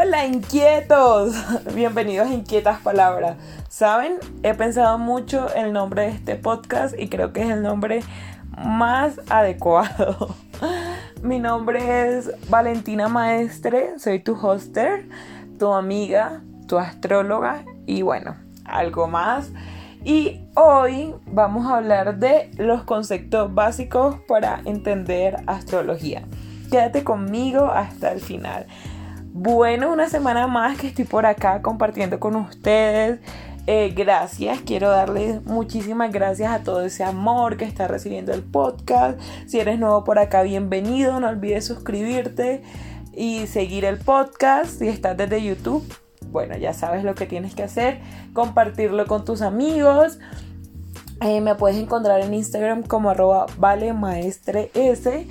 Hola inquietos, bienvenidos a Inquietas Palabras. Saben, he pensado mucho en el nombre de este podcast y creo que es el nombre más adecuado. Mi nombre es Valentina Maestre, soy tu hoster, tu amiga, tu astróloga y bueno, algo más. Y hoy vamos a hablar de los conceptos básicos para entender astrología. Quédate conmigo hasta el final. Bueno, una semana más que estoy por acá compartiendo con ustedes. Eh, gracias, quiero darles muchísimas gracias a todo ese amor que está recibiendo el podcast. Si eres nuevo por acá, bienvenido. No olvides suscribirte y seguir el podcast. Si estás desde YouTube, bueno, ya sabes lo que tienes que hacer. Compartirlo con tus amigos. Eh, me puedes encontrar en Instagram como arroba vale maestre s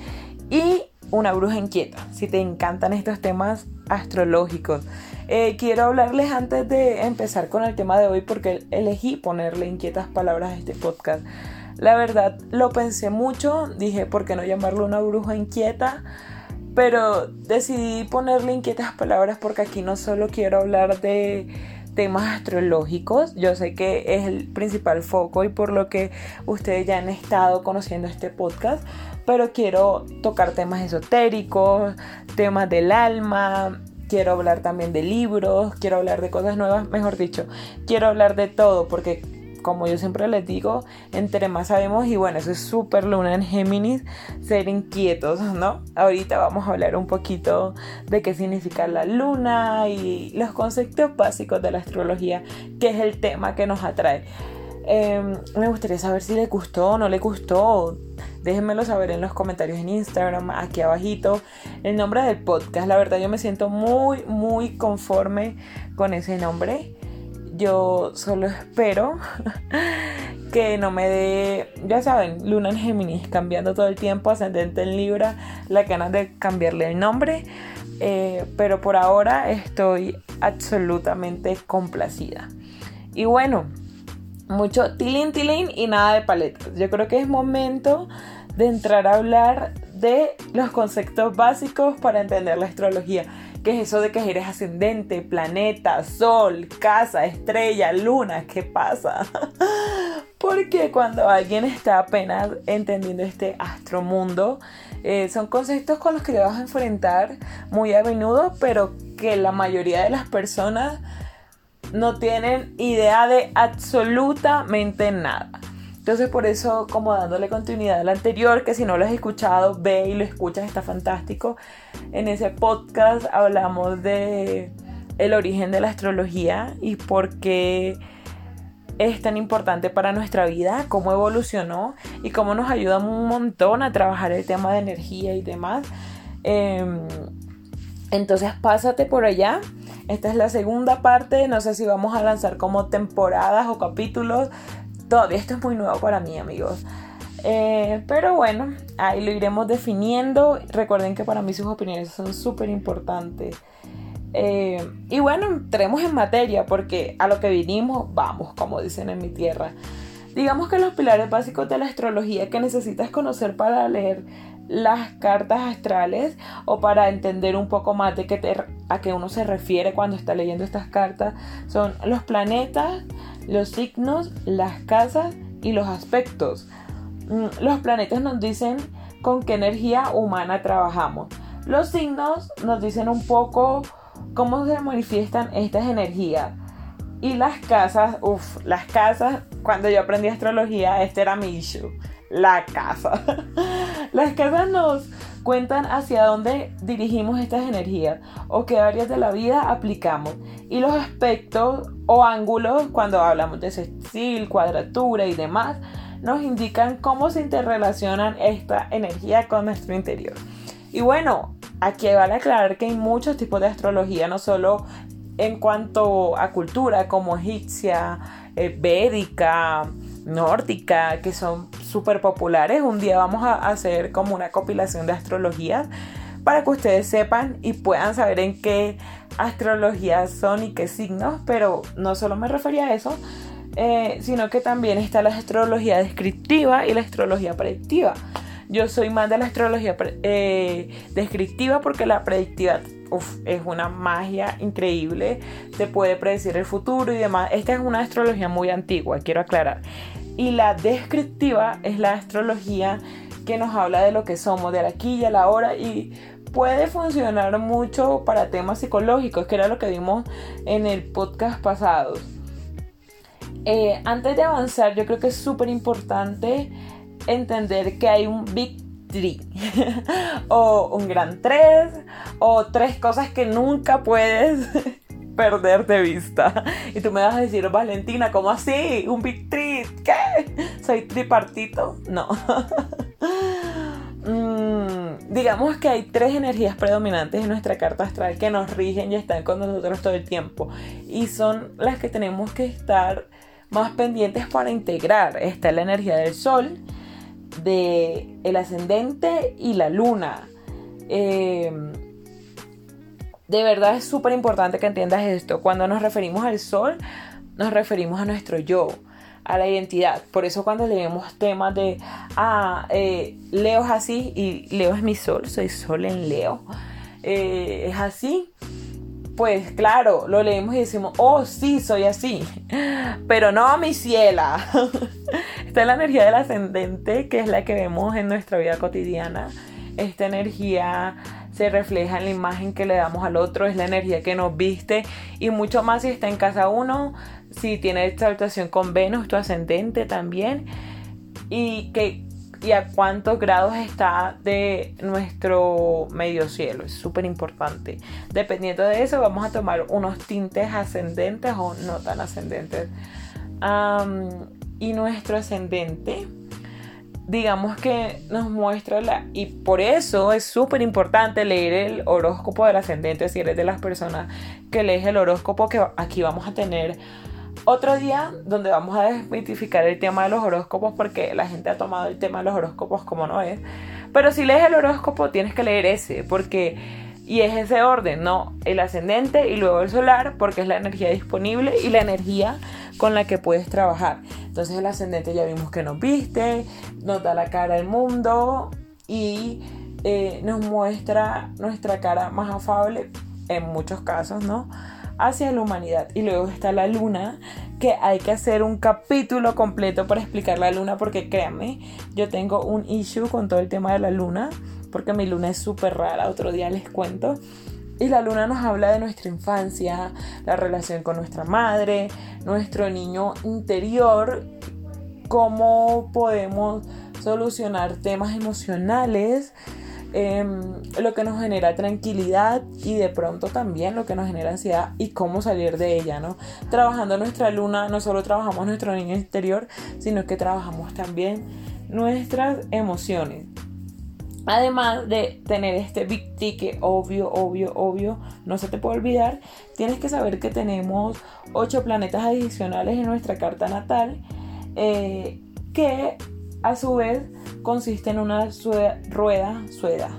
y una bruja inquieta, si te encantan estos temas astrológicos. Eh, quiero hablarles antes de empezar con el tema de hoy porque elegí ponerle inquietas palabras a este podcast. La verdad lo pensé mucho, dije, ¿por qué no llamarlo una bruja inquieta? Pero decidí ponerle inquietas palabras porque aquí no solo quiero hablar de temas astrológicos. Yo sé que es el principal foco y por lo que ustedes ya han estado conociendo este podcast, pero quiero tocar temas esotéricos, temas del alma, quiero hablar también de libros, quiero hablar de cosas nuevas, mejor dicho, quiero hablar de todo porque como yo siempre les digo, entre más sabemos, y bueno, eso es súper luna en Géminis, ser inquietos, ¿no? Ahorita vamos a hablar un poquito de qué significa la luna y los conceptos básicos de la astrología, que es el tema que nos atrae. Em, me gustaría saber si le gustó o no le gustó. Déjenmelo saber en los comentarios en Instagram, aquí abajito. El nombre del podcast, la verdad yo me siento muy, muy conforme con ese nombre. Yo solo espero que no me dé, ya saben, Luna en Géminis, cambiando todo el tiempo, ascendente en Libra, la ganas de cambiarle el nombre. Eh, pero por ahora estoy absolutamente complacida. Y bueno, mucho tilín tilín y nada de paletas. Yo creo que es momento de entrar a hablar de los conceptos básicos para entender la astrología. ¿Qué es eso de que eres ascendente, planeta, sol, casa, estrella, luna? ¿Qué pasa? Porque cuando alguien está apenas entendiendo este astromundo, eh, son conceptos con los que te vas a enfrentar muy a menudo, pero que la mayoría de las personas no tienen idea de absolutamente nada. Entonces por eso como dándole continuidad al anterior, que si no lo has escuchado, ve y lo escuchas, está fantástico. En ese podcast hablamos de el origen de la astrología y por qué es tan importante para nuestra vida, cómo evolucionó y cómo nos ayuda un montón a trabajar el tema de energía y demás. Em, entonces pásate por allá. Esta es la segunda parte. No sé si vamos a lanzar como temporadas o capítulos. Todavía esto es muy nuevo para mí, amigos. Eh, pero bueno, ahí lo iremos definiendo. Recuerden que para mí sus opiniones son súper importantes. Eh, y bueno, entremos en materia porque a lo que vinimos, vamos, como dicen en mi tierra. Digamos que los pilares básicos de la astrología que necesitas conocer para leer las cartas astrales o para entender un poco más de qué a qué uno se refiere cuando está leyendo estas cartas son los planetas, los signos, las casas y los aspectos. Mm, los planetas nos dicen con qué energía humana trabajamos. Los signos nos dicen un poco cómo se manifiestan estas energías. Y las casas, uff, las casas, cuando yo aprendí astrología, este era mi issue, la casa. las casas nos cuentan hacia dónde dirigimos estas energías o qué áreas de la vida aplicamos. Y los aspectos o ángulos, cuando hablamos de sextil, cuadratura y demás, nos indican cómo se interrelacionan esta energía con nuestro interior. Y bueno, aquí vale aclarar que hay muchos tipos de astrología, no solo en cuanto a cultura como egipcia, eh, védica, nórdica, que son súper populares. Un día vamos a hacer como una compilación de astrologías para que ustedes sepan y puedan saber en qué astrologías son y qué signos, pero no solo me refería a eso, eh, sino que también está la astrología descriptiva y la astrología predictiva. Yo soy más de la astrología eh, descriptiva porque la predictiva es una magia increíble, te puede predecir el futuro y demás. Esta es una astrología muy antigua, quiero aclarar. Y la descriptiva es la astrología que nos habla de lo que somos, de la aquí y a la hora y puede funcionar mucho para temas psicológicos, que era lo que vimos en el podcast pasado. Eh, antes de avanzar, yo creo que es súper importante entender que hay un Big Three o un gran tres o tres cosas que nunca puedes perder de vista. Y tú me vas a decir, Valentina, ¿cómo así? ¿Un Big Three? ¿Qué? ¿Soy tripartito? No. Mm, digamos que hay tres energías predominantes en nuestra carta astral que nos rigen y están con nosotros todo el tiempo. Y son las que tenemos que estar más pendientes para integrar. Está la energía del sol, de el ascendente y la luna. Em, de verdad es súper importante que entiendas esto. Cuando nos referimos al sol, nos referimos a nuestro yo, a la identidad. Por eso cuando leemos temas de, ah, eh, Leo es así y Leo es mi sol, soy sol en Leo. Eh, es así, pues claro, lo leemos y decimos, oh sí, soy así. Pero no, mi ciela. Esta es la energía del ascendente, que es la que vemos en nuestra vida cotidiana. Esta energía se refleja en la imagen que le damos al otro, es la energía que nos viste y mucho más si está en casa uno, si tiene exaltación con Venus, tu ascendente también. Y que y a cuántos grados está de nuestro medio cielo. Es súper importante. Dependiendo de eso, vamos a tomar unos tintes ascendentes o no tan ascendentes. y nuestro ascendente, digamos que nos muestra la... Y por eso es súper importante leer el horóscopo del ascendente. Si eres de las personas que lees el horóscopo, que aquí vamos a tener otro día donde vamos a desmitificar el tema de los horóscopos porque la gente ha tomado el tema de los horóscopos como no es. Pero si lees el horóscopo tienes que leer ese porque y es ese orden, ¿no? El ascendente y luego el solar porque es la energía disponible y la energía con la que puedes trabajar. Entonces el ascendente ya vimos que nos viste, nos da la cara al mundo y eh, nos muestra nuestra cara más afable en muchos casos, ¿no? hacia la humanidad. Y luego está la luna, que hay que hacer un capítulo completo para explicar la luna, porque créanme, yo tengo un issue con todo el tema de la luna, porque mi luna es súper rara, otro día les cuento. Y la luna nos habla de nuestra infancia, la relación con nuestra madre, nuestro niño interior, cómo podemos solucionar temas emocionales, Em, lo que nos genera tranquilidad y de pronto también lo que nos genera ansiedad y cómo salir de ella, ¿no? Trabajando nuestra luna, no solo trabajamos nuestro niño interior, sino que trabajamos también nuestras emociones. Además de tener este big ticket, obvio, obvio, obvio, no se te puede olvidar, tienes que saber que tenemos 8 planetas adicionales en nuestra carta natal eh, que a su vez consiste en una rueda, sueda,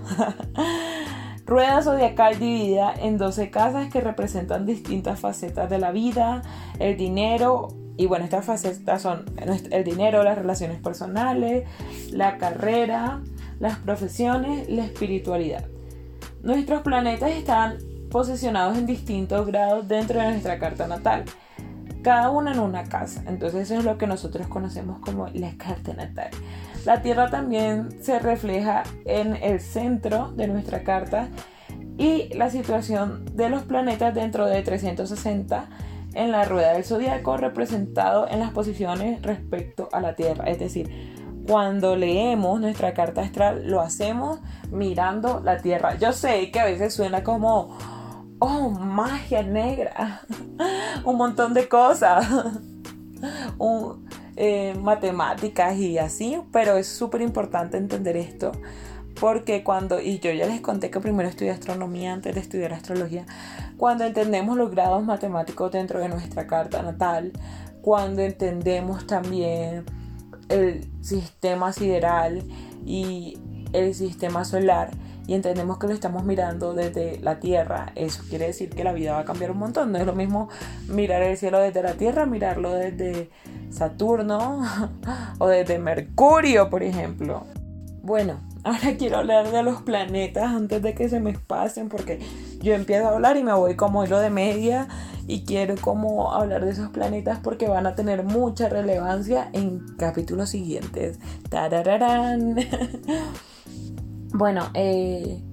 rueda zodiacal dividida en 12 casas que representan distintas facetas de la vida, el dinero, y bueno, estas facetas son el dinero, las relaciones personales, la carrera, las profesiones, la espiritualidad. Nuestros planetas están posicionados en distintos grados dentro de nuestra carta natal, cada uno en una casa. Entonces eso es lo que nosotros conocemos como la carta natal. La Tierra también se refleja en el centro de nuestra carta y la situación de los planetas dentro de 360 en la rueda del zodiaco representado en las posiciones respecto a la Tierra. Es decir, cuando leemos nuestra carta astral lo hacemos mirando la Tierra. Yo sé que a veces suena como, oh, magia negra, un montón de cosas. Eh, matemáticas y así, pero es súper importante entender esto porque cuando, y yo ya les conté que primero estudié astronomía antes de estudiar astrología, cuando entendemos los grados matemáticos dentro de nuestra carta natal, cuando entendemos también el sistema sideral y el sistema solar, y entendemos que lo estamos mirando desde la Tierra, eso quiere decir que la vida va a cambiar un montón. No es lo mismo mirar el cielo desde la Tierra, mirarlo desde Saturno o desde Mercurio, por ejemplo. Bueno, ahora quiero hablar de los planetas antes de que se me pasen porque yo empiezo a hablar y me voy como hilo de media y quiero como hablar de esos planetas porque van a tener mucha relevancia en capítulos siguientes. Tarararán. bueno, eh,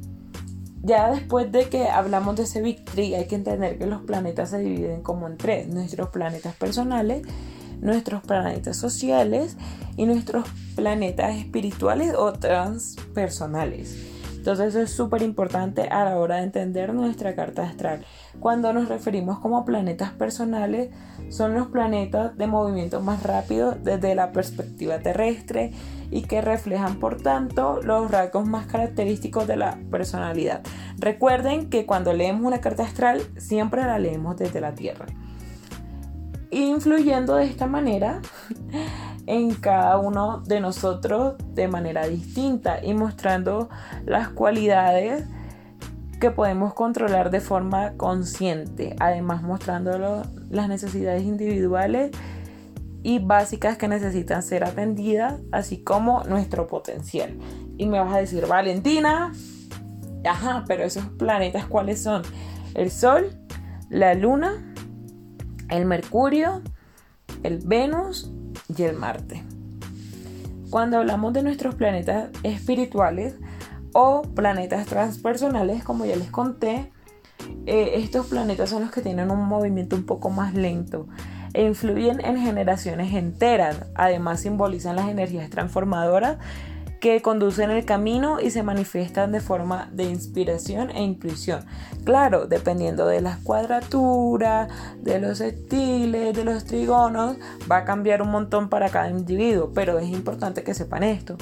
ya después de que hablamos de ese Big hay que entender que los planetas se dividen como en tres. Nuestros planetas personales, nuestros planetas sociales y nuestros planetas espirituales o transpersonales. Entonces eso es súper importante a la hora de entender nuestra carta astral. Cuando nos referimos como planetas personales, son los planetas de movimiento más rápido desde la perspectiva terrestre y que reflejan por tanto los rasgos más característicos de la personalidad. Recuerden que cuando leemos una carta astral siempre la leemos desde la Tierra. Influyendo de esta manera en cada uno de nosotros de manera distinta y mostrando las cualidades que podemos controlar de forma consciente, además mostrando las necesidades individuales y básicas que necesitan ser atendidas, así como nuestro potencial. Y me vas a decir, Valentina, ajá, pero esos planetas cuáles son? El Sol, la Luna, el Mercurio, el Venus y el Marte. Cuando hablamos de nuestros planetas espirituales o planetas transpersonales, como ya les conté, eh, estos planetas son los que tienen un movimiento un poco más lento e influyen en generaciones enteras. Además simbolizan las energías transformadoras que conducen el camino y se manifiestan de forma de inspiración e intuición. Claro, dependiendo de las cuadraturas, de los estiles, de los trigonos, va a cambiar un montón para cada individuo, pero es importante que sepan esto.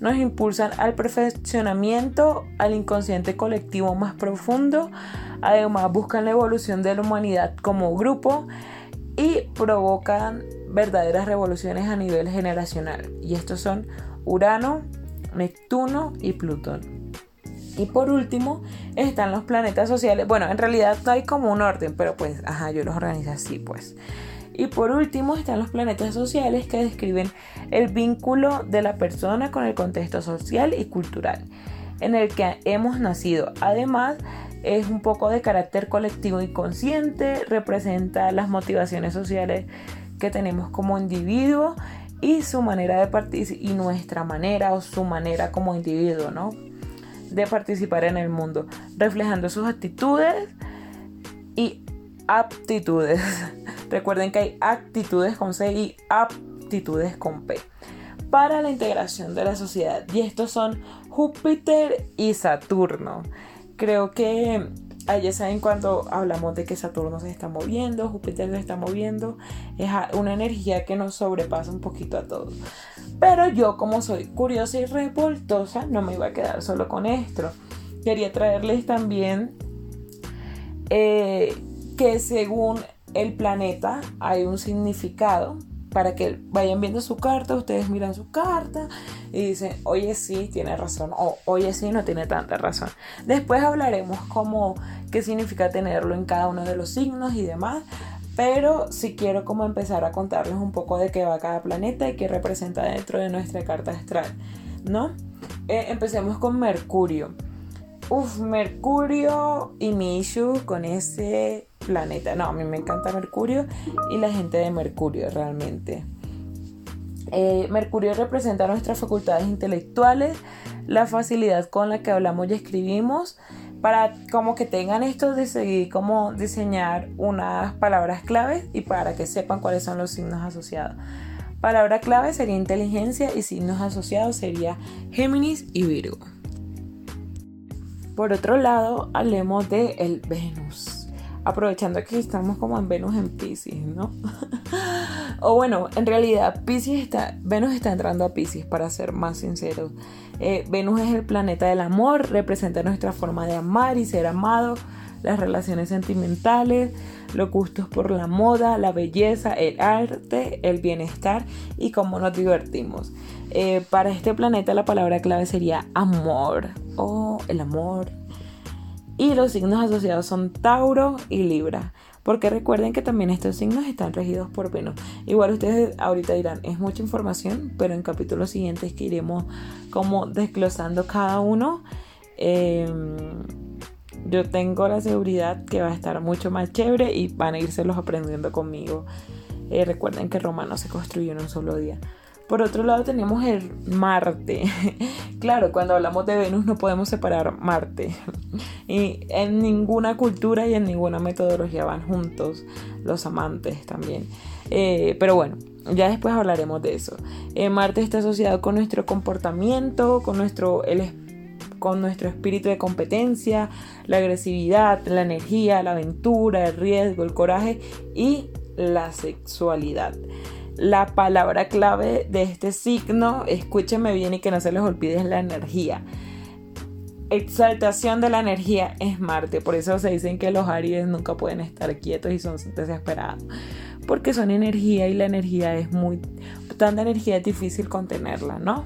Nos impulsan al perfeccionamiento, al inconsciente colectivo más profundo, además buscan la evolución de la humanidad como grupo y provocan verdaderas revoluciones a nivel generacional. Y estos son Urano, Neptuno y Plutón. Y por último están los planetas sociales. Bueno, en realidad no hay como un orden, pero pues, ajá, yo los organizo así, pues. Y por último están los planetas sociales que describen el vínculo de la persona con el contexto social y cultural en el que hemos nacido. Además, es un poco de carácter colectivo y consciente, representa las motivaciones sociales que tenemos como individuo y su manera de participar y nuestra manera o su manera como individuo, ¿no? De participar en el mundo, reflejando sus actitudes y aptitudes. Recuerden que hay actitudes con C y aptitudes con P para la integración de la sociedad. Y estos son Júpiter y Saturno. Creo que ya saben cuando hablamos de que Saturno se está moviendo, Júpiter se está moviendo, es una energía que nos sobrepasa un poquito a todos. Pero yo como soy curiosa y revoltosa, no me iba a quedar solo con esto. Quería traerles también eh, que según el planeta hay un significado para que vayan viendo su carta, ustedes miran su carta y dicen, oye sí, tiene razón, o oye sí, no tiene tanta razón. Después hablaremos como qué significa tenerlo en cada uno de los signos y demás, pero si quiero como empezar a contarles un poco de qué va cada planeta y qué representa dentro de nuestra carta astral, ¿no? Eh, empecemos con Mercurio. Uf, Mercurio y mi con ese planeta. No, a mí me encanta Mercurio y la gente de Mercurio realmente. Eh, Mercurio representa nuestras facultades intelectuales, la facilidad con la que hablamos y escribimos, para como que tengan esto de seguir cómo diseñar unas palabras claves y para que sepan cuáles son los signos asociados. Palabra clave sería inteligencia y signos asociados sería Géminis y Virgo. Por otro lado, hablemos de el Venus aprovechando que estamos como en Venus en Pisces, ¿no? o bueno, en realidad Pisces está, Venus está entrando a Pisces, para ser más sinceros. Eh, Venus es el planeta del amor, representa nuestra forma de amar y ser amado, las relaciones sentimentales, los gustos por la moda, la belleza, el arte, el bienestar y cómo nos divertimos. Eh, para este planeta la palabra clave sería amor o el amor, y los signos asociados son Tauro y Libra. porque recuerden que también estos signos están regidos por Venus. Igual ustedes ahorita dirán, es mucha información, pero en capítulos siguientes que iremos como desglosando cada uno. Em, yo tengo la seguridad que va a estar mucho más chévere y van a irse los aprendiendo conmigo. Eh, recuerden que Roma no se construyó en un solo día. Por otro lado tenemos el Marte. claro, cuando hablamos de Venus no podemos separar Marte. y en ninguna cultura y en ninguna metodología van juntos los amantes también. Eh, pero bueno, ya después hablaremos de eso. Eh, Marte está asociado con nuestro comportamiento, con nuestro, con nuestro espíritu de competencia, la agresividad, la energía, la aventura, el riesgo, el coraje y la sexualidad la palabra clave de este signo, escúchenme bien y que no se les olvide, es la energía. Exaltación de la energía es Marte, por eso se dicen que los Aries nunca pueden estar quietos y son desesperados, porque son energía y la energía es muy, tanta energía es difícil contenerla, ¿no?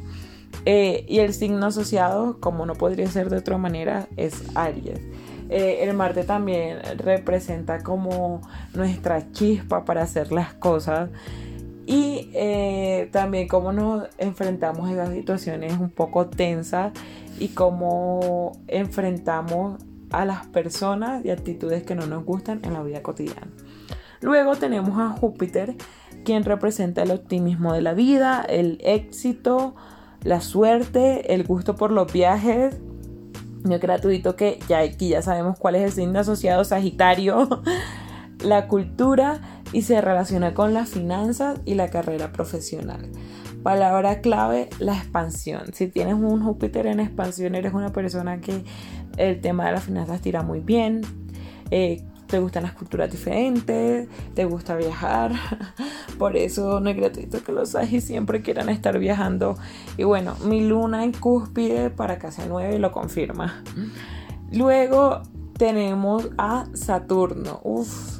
Eh, y el signo asociado, como no podría ser de otra manera, es Aries. Eh, el Marte también representa como nuestra chispa para hacer las cosas y eh, también cómo nos enfrentamos a esas situaciones un poco tensas y cómo enfrentamos a las personas y actitudes que no nos gustan en la vida cotidiana. Luego tenemos a Júpiter, quien representa el optimismo de la vida, el éxito, la suerte, el gusto por los viajes. No gratuito que ya aquí ya sabemos cuál es el signo asociado Sagitario, la cultura y se relaciona con las finanzas y la carrera profesional. Palabra clave, la expansión. Si tienes un Júpiter en expansión, eres una persona que el tema de las finanzas tira muy bien. Eh, te gustan las culturas diferentes, te gusta viajar. Por eso no es gratuito que los Sagis siempre quieran estar viajando. Y bueno, mi luna en cúspide para casa 9 lo confirma. Luego tenemos a Saturno. Uf,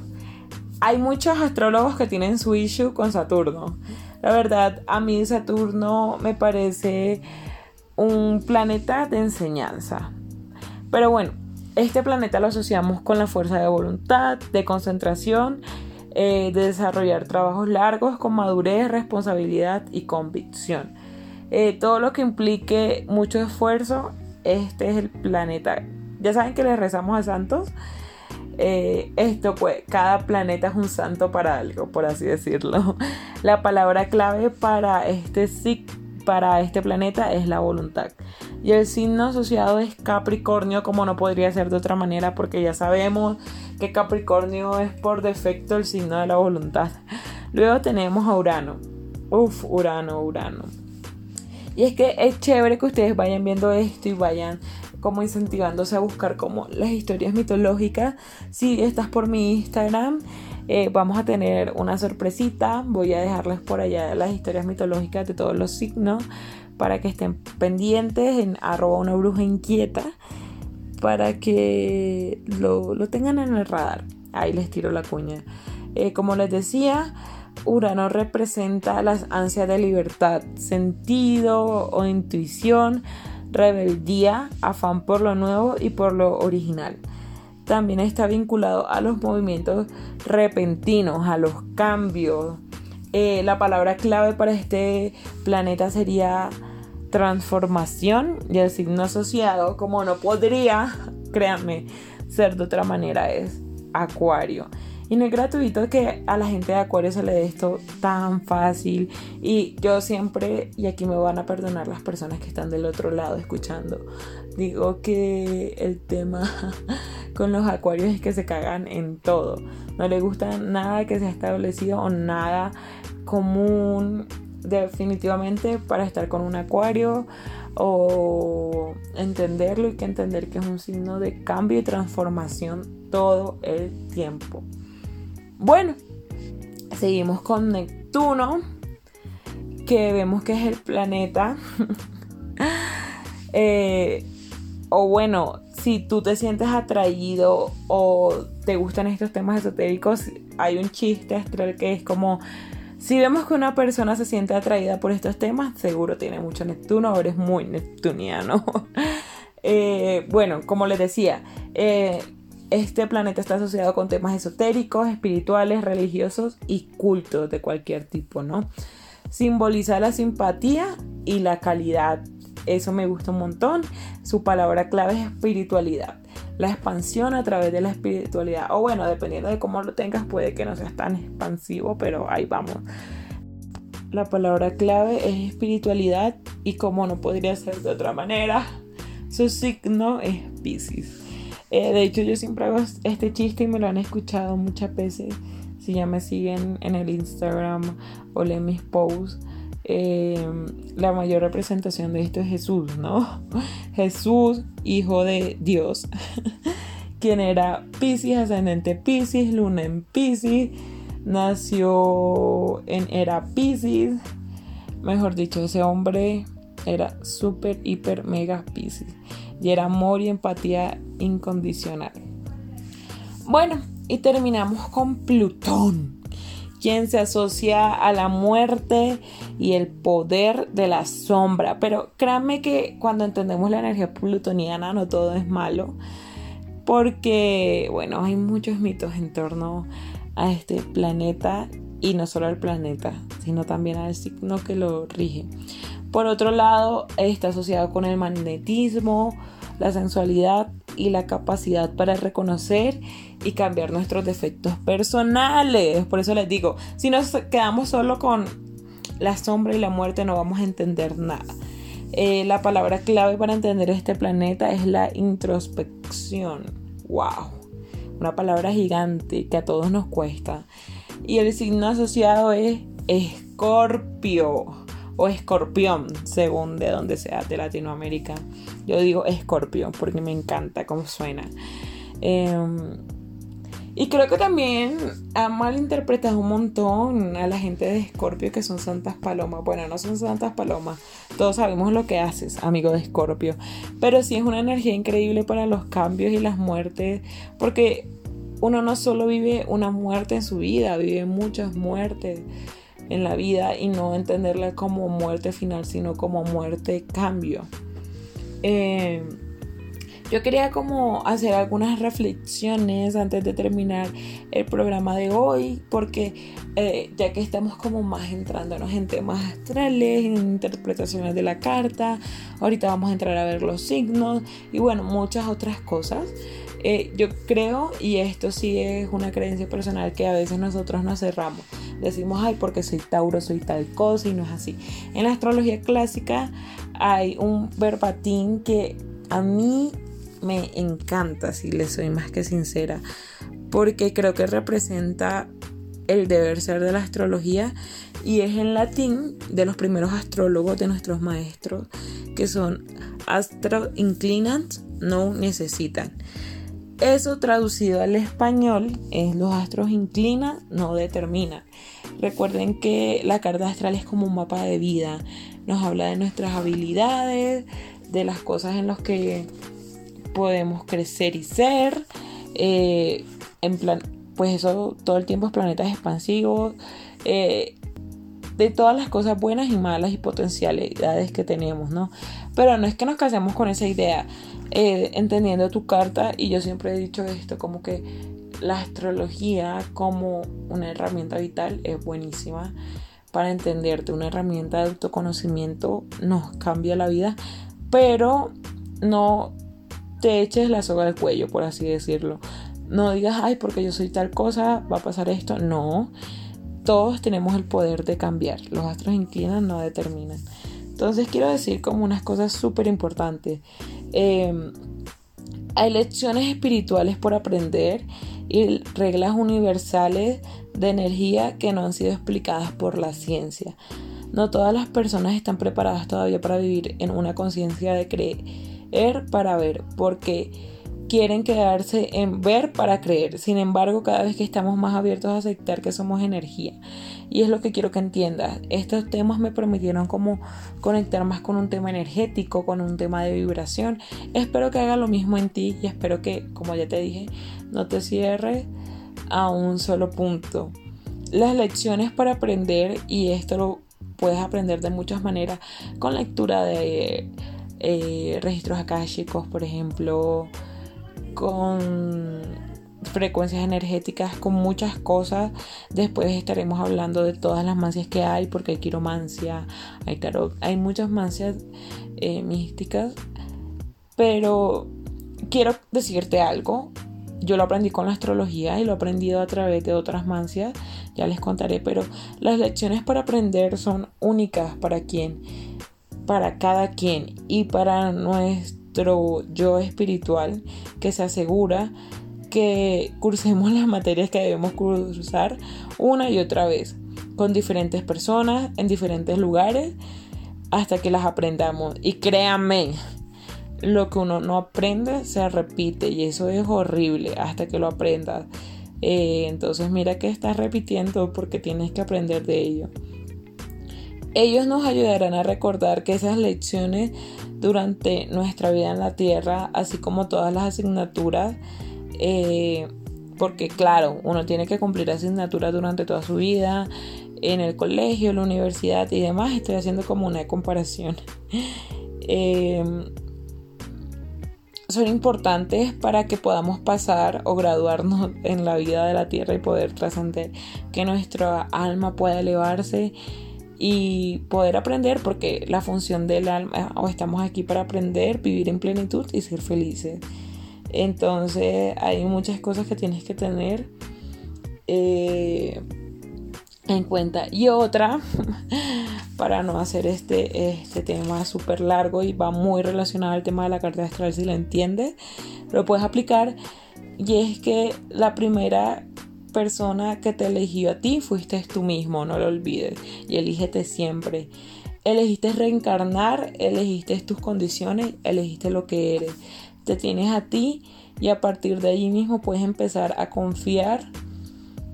hay muchos astrólogos que tienen su issue con Saturno. La verdad, a mí Saturno me parece un planeta de enseñanza. Pero bueno, este planeta lo asociamos con la fuerza de voluntad, de concentración, eh, de desarrollar trabajos largos con madurez, responsabilidad y convicción. Eh, todo lo que implique mucho esfuerzo, este es el planeta. Ya saben que le rezamos a santos. Eh, esto pues cada planeta es un santo para algo, por así decirlo. La palabra clave para este, para este planeta es la voluntad. Y el signo asociado es Capricornio, como no podría ser de otra manera, porque ya sabemos que Capricornio es por defecto el signo de la voluntad. Luego tenemos a Urano. Uf, Urano, Urano. Y es que es chévere que ustedes vayan viendo esto y vayan como incentivándose a buscar como las historias mitológicas. Si estás por mi Instagram, eh, vamos a tener una sorpresita. Voy a dejarles por allá las historias mitológicas de todos los signos para que estén pendientes en arroba una bruja inquieta para que lo, tengan en el radar. Ahí les tiro la cuña. Eh, como les decía, Urano representa las ansias de libertad, sentido o intuición rebeldía, afán por lo nuevo y por lo original. También está vinculado a los movimientos repentinos, a los cambios. Eh, la palabra clave para este planeta sería transformación y el signo asociado, como no podría, créanme, ser de otra manera, es Acuario. Y no es gratuito que a la gente de Acuario se le dé esto tan fácil. Y yo siempre, y aquí me van a perdonar las personas que están del otro lado escuchando, digo que el tema con los Acuarios es que se cagan en todo. No les gusta nada que sea establecido o nada común definitivamente para estar con un acuario o entenderlo y que entender que es un signo de cambio y transformación todo el tiempo. Bueno, seguimos con Neptuno, que vemos que es el planeta. Eh, o bueno, si tú te sientes atraído o te gustan estos temas esotéricos, hay un chiste astral que es como, si vemos que una persona se siente atraída por estos temas, seguro tiene mucho Neptuno o eres muy neptuniano. Eh, bueno, como les decía, eh, Este planeta está asociado con temas esotéricos, espirituales, religiosos y cultos de cualquier tipo, ¿no? Simboliza la simpatía y la calidad. Eso me gusta un montón. Su palabra clave es espiritualidad. La expansión a través de la espiritualidad. O bueno, dependiendo de cómo lo tengas, puede que no seas tan expansivo, pero ahí vamos. La palabra clave es espiritualidad y como no podría ser de otra manera, su signo es Pisces. Eh, de hecho, yo siempre hago este chiste y me lo han escuchado muchas veces. Si ya me siguen en el Instagram o leen mis posts, eh, la mayor representación de esto es Jesús, ¿no? Jesús, hijo de Dios, quien era Pisces, ascendente Pisces, luna en Pisces, nació en era Pisces. Mejor dicho, ese hombre era súper, hiper, mega Pisces y era amor y empatía incondicional. Bueno, y terminamos con Plutón, quien se asocia a la muerte y el poder de la sombra. Pero créanme que cuando entendemos la energía plutoniana no todo es malo, porque, bueno, hay muchos mitos en torno a este planeta y no solo al planeta, sino también al signo que lo rige. Por otro lado, está asociado con el magnetismo, la sensualidad y la capacidad para reconocer y cambiar nuestros defectos personales. Por eso les digo, si nos quedamos solo con la sombra y la muerte no vamos a entender nada. Eh, la palabra clave para entender este planeta es la introspección. ¡Wow! Una palabra gigante que a todos nos cuesta. Y el signo asociado es Escorpio o escorpión, según de donde sea, de Latinoamérica. Yo digo escorpión porque me encanta cómo suena. Em, y creo que también ha malinterpretado un montón a la gente de Escorpio que son santas palomas. Bueno, no son santas palomas. Todos sabemos lo que haces, amigo de Escorpio. Pero sí es una energía increíble para los cambios y las muertes. Porque uno no solo vive una muerte en su vida, vive muchas muertes en la vida y no entenderla como muerte final, sino como muerte cambio. Eh, yo quería como hacer algunas reflexiones antes de terminar el programa de hoy, porque eh, ya que estamos como más entrándonos en temas astrales, en interpretaciones de la carta, ahorita vamos a entrar a ver los signos y bueno, muchas otras cosas. Eh, yo creo, y esto sí es una creencia personal, que a veces nosotros nos cerramos. Decimos, ay, porque soy Tauro, soy tal cosa, y no es así. En la astrología clásica hay un verbatim que a mí me encanta, si le soy más que sincera, porque creo que representa el deber ser de la astrología y es en latín de los primeros astrólogos de nuestros maestros que son astro inclinant no necesitan eso traducido al español es los astros inclinan, no determinan. Recuerden que la carta astral es como un mapa de vida. Nos habla de nuestras habilidades, de las cosas en las que podemos crecer y ser. Eh, en plan, pues eso todo el tiempo es planetas expansivos. Eh, de todas las cosas buenas y malas y potencialidades que tenemos, ¿no? Pero no es que nos casemos con esa idea, eh, entendiendo tu carta, y yo siempre he dicho esto, como que la astrología como una herramienta vital es buenísima para entenderte, una herramienta de autoconocimiento nos cambia la vida, pero no te eches la soga al cuello, por así decirlo. No digas, ay, porque yo soy tal cosa, va a pasar esto. No, todos tenemos el poder de cambiar. Los astros inclinan, no determinan. Entonces quiero decir como unas cosas súper importantes. Em, hay lecciones espirituales por aprender y reglas universales de energía que no han sido explicadas por la ciencia. No todas las personas están preparadas todavía para vivir en una conciencia de creer para ver, porque quieren quedarse en ver para creer. Sin embargo, cada vez que estamos más abiertos a aceptar que somos energía. Y es lo que quiero que entiendas. Estos temas me permitieron como conectar más con un tema energético, con un tema de vibración. Espero que haga lo mismo en ti y espero que, como ya te dije, no te cierres a un solo punto. Las lecciones para aprender, y esto lo puedes aprender de muchas maneras, con lectura de eh, registros akáshicos, por ejemplo, con frecuencias energéticas, con muchas cosas. Después estaremos hablando de todas las mancias que hay, porque hay quiromancia, hay tarot, hay muchas mancias eh, místicas. Pero quiero decirte algo. Yo lo aprendí con la astrología y lo he aprendido a través de otras mancias, ya les contaré, pero las lecciones para aprender son únicas para quien, para cada quien y para nuestro yo espiritual que se asegura que cursemos las materias que debemos cursar una y otra vez, con diferentes personas, en diferentes lugares, hasta que las aprendamos. Y créanme, lo que uno no aprende se repite y eso es horrible hasta que lo aprendas. Eh, entonces mira que estás repitiendo porque tienes que aprender de ello. Ellos nos ayudarán a recordar que esas lecciones durante nuestra vida en la tierra, así como todas las asignaturas, eh, porque claro, uno tiene que cumplir asignaturas durante toda su vida, en el colegio, la universidad y demás. Estoy haciendo como una comparación. Em, son importantes para que podamos pasar o graduarnos en la vida de la tierra y poder trascender, que nuestra alma pueda elevarse y poder aprender, porque la función del alma, o estamos aquí para aprender, vivir en plenitud y ser felices. Entonces hay muchas cosas que tienes que tener eh, en cuenta. Y otra, para no hacer este, este tema súper largo y va muy relacionado al tema de la carta astral, si lo entiendes, lo puedes aplicar. Y es que la primera persona que te eligió a ti fuiste tú mismo, no lo olvides. Y elígete siempre. Elegiste reencarnar, elegiste tus condiciones, elegiste lo que eres te tienes a ti y a partir de allí mismo puedes empezar a confiar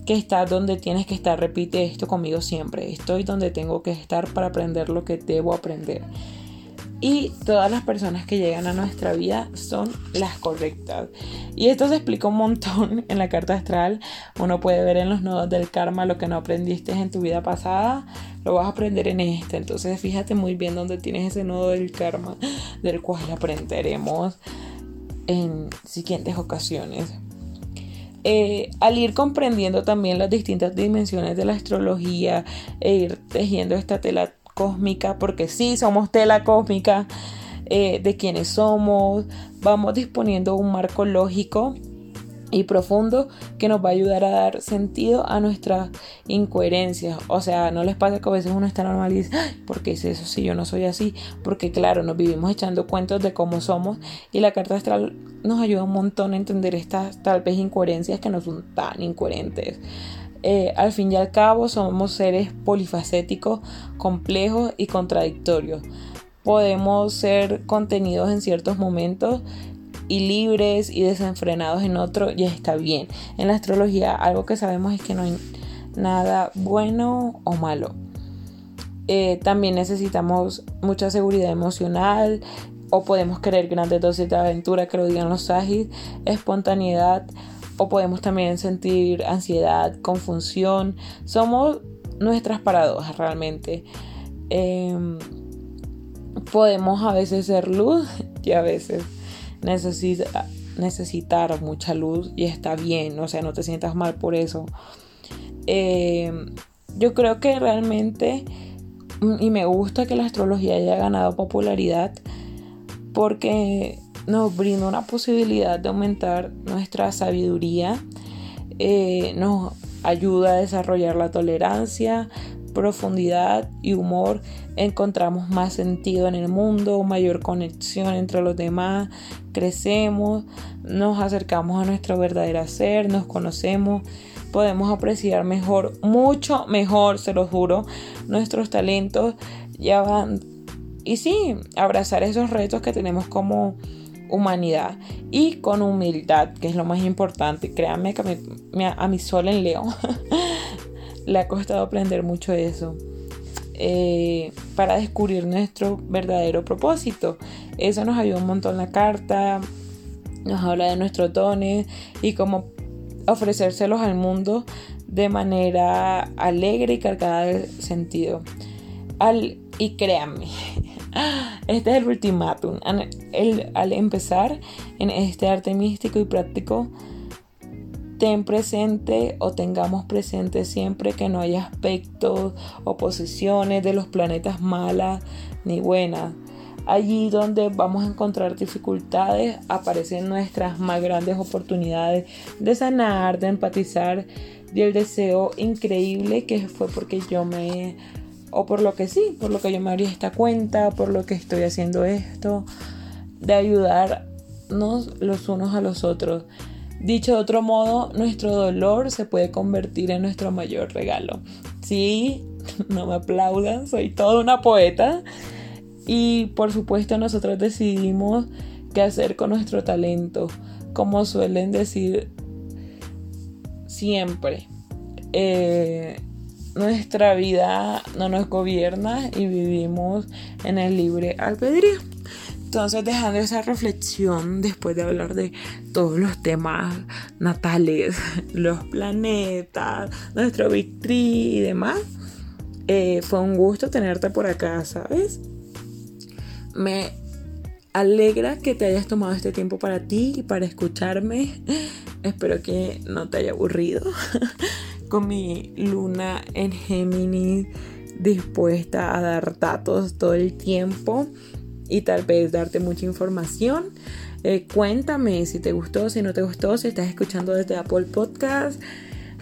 que estás donde tienes que estar. Repite esto conmigo siempre. Estoy donde tengo que estar para aprender lo que debo aprender. Y todas las personas que llegan a nuestra vida son las correctas. Y esto se explica un montón en la carta astral. Uno puede ver en los nodos del karma lo que no aprendiste en tu vida pasada. Lo vas a aprender en esta. Entonces fíjate muy bien dónde tienes ese nodo del karma del cual aprenderemos en siguientes ocasiones. Eh, al ir comprendiendo también las distintas dimensiones de la astrología e ir tejiendo esta tela cósmica, porque sí, somos tela cósmica eh, de quienes somos, vamos disponiendo un marco lógico y profundo que nos va a ayudar a dar sentido a nuestras incoherencias. O sea, no les pasa que a veces uno está normal y dice, ¿por qué es eso si yo no soy así? Porque claro, nos vivimos echando cuentos de cómo somos y la carta astral nos ayuda un montón a entender estas tal vez incoherencias que no son tan incoherentes. Eh, al fin y al cabo somos seres polifacéticos, complejos y contradictorios. Podemos ser contenidos en ciertos momentos y libres y desenfrenados en otro, ya está bien. En la astrología algo que sabemos es que no hay nada bueno o malo. Eh, también necesitamos mucha seguridad emocional o podemos querer grandes dosis de aventura que lo digan los sagis, espontaneidad o podemos también sentir ansiedad, confusión. Somos nuestras paradojas realmente. Em, podemos a veces ser luz y a veces necesita, necesitar mucha luz y está bien, o sea, no te sientas mal por eso. Eh, yo creo que realmente, y me gusta que la astrología haya ganado popularidad, porque nos brinda una posibilidad de aumentar nuestra sabiduría, eh, nos ayuda a desarrollar la tolerancia, profundidad y humor. Encontramos más sentido en el mundo, mayor conexión entre los demás, crecemos, nos acercamos a nuestro verdadero ser, nos conocemos, podemos apreciar mejor, mucho mejor, se lo juro, nuestros talentos. Ya van y sí, abrazar esos retos que tenemos como humanidad y con humildad, que es lo más importante. Créanme que a mi, a mi sol en León le ha costado aprender mucho eso. Eh, para descubrir nuestro verdadero propósito. Eso nos ayuda un montón la carta, nos habla de nuestros dones y cómo ofrecérselos al mundo de manera alegre y cargada de sentido. Al, y créanme, Este es el ultimátum. al empezar en este arte místico y práctico, ten presente o tengamos presente siempre que no hay aspectos o posiciones de los planetas malas ni buenas. Allí donde vamos a encontrar dificultades aparecen nuestras más grandes oportunidades de sanar, de empatizar y el deseo increíble que fue porque yo me o por lo que sí, por lo que yo me abrí esta cuenta, por lo que estoy haciendo esto, de ayudarnos los unos a los otros. Dicho de otro modo, nuestro dolor se puede convertir en nuestro mayor regalo. Sí, no me aplaudan, soy toda una poeta. Y por supuesto nosotros decidimos qué hacer con nuestro talento, como suelen decir siempre. Eh, nuestra vida no nos gobierna y vivimos en el libre albedrío. Entonces, dejando esa reflexión después de hablar de todos los temas natales, los planetas, nuestro vitri y demás, eh, fue un gusto tenerte por acá, ¿sabes? Me alegra que te hayas tomado este tiempo para ti y para escucharme. Espero que no te haya aburrido. con mi luna en Géminis dispuesta a dar datos todo el tiempo y tal vez darte mucha información. Eh, cuéntame si te gustó, si no te gustó, si estás escuchando desde Apple Podcast.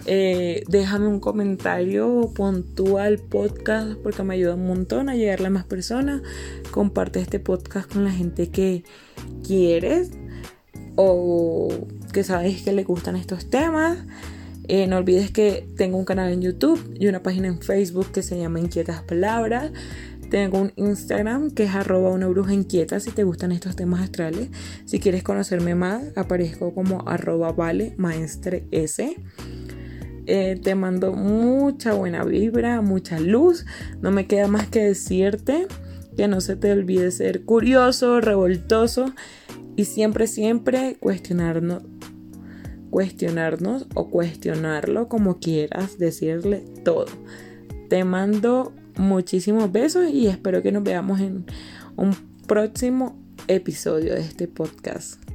Eh, déjame un comentario, puntúa el podcast porque me ayuda un montón a llegarle a más personas. Comparte este podcast con la gente que quieres o que sabes que le gustan estos temas. Eh, no olvides que tengo un canal en YouTube y una página en Facebook que se llama Inquietas Palabras. Tengo un Instagram que es arroba una bruja inquieta si te gustan estos temas astrales. Si quieres conocerme más, aparezco como arroba vale maestre S. Eh, te mando mucha buena vibra, mucha luz. No me queda más que decirte que no se te olvide ser curioso, revoltoso y siempre, siempre cuestionarnos cuestionarnos o cuestionarlo como quieras decirle todo. Te mando muchísimos besos y espero que nos veamos en un próximo episodio de este podcast.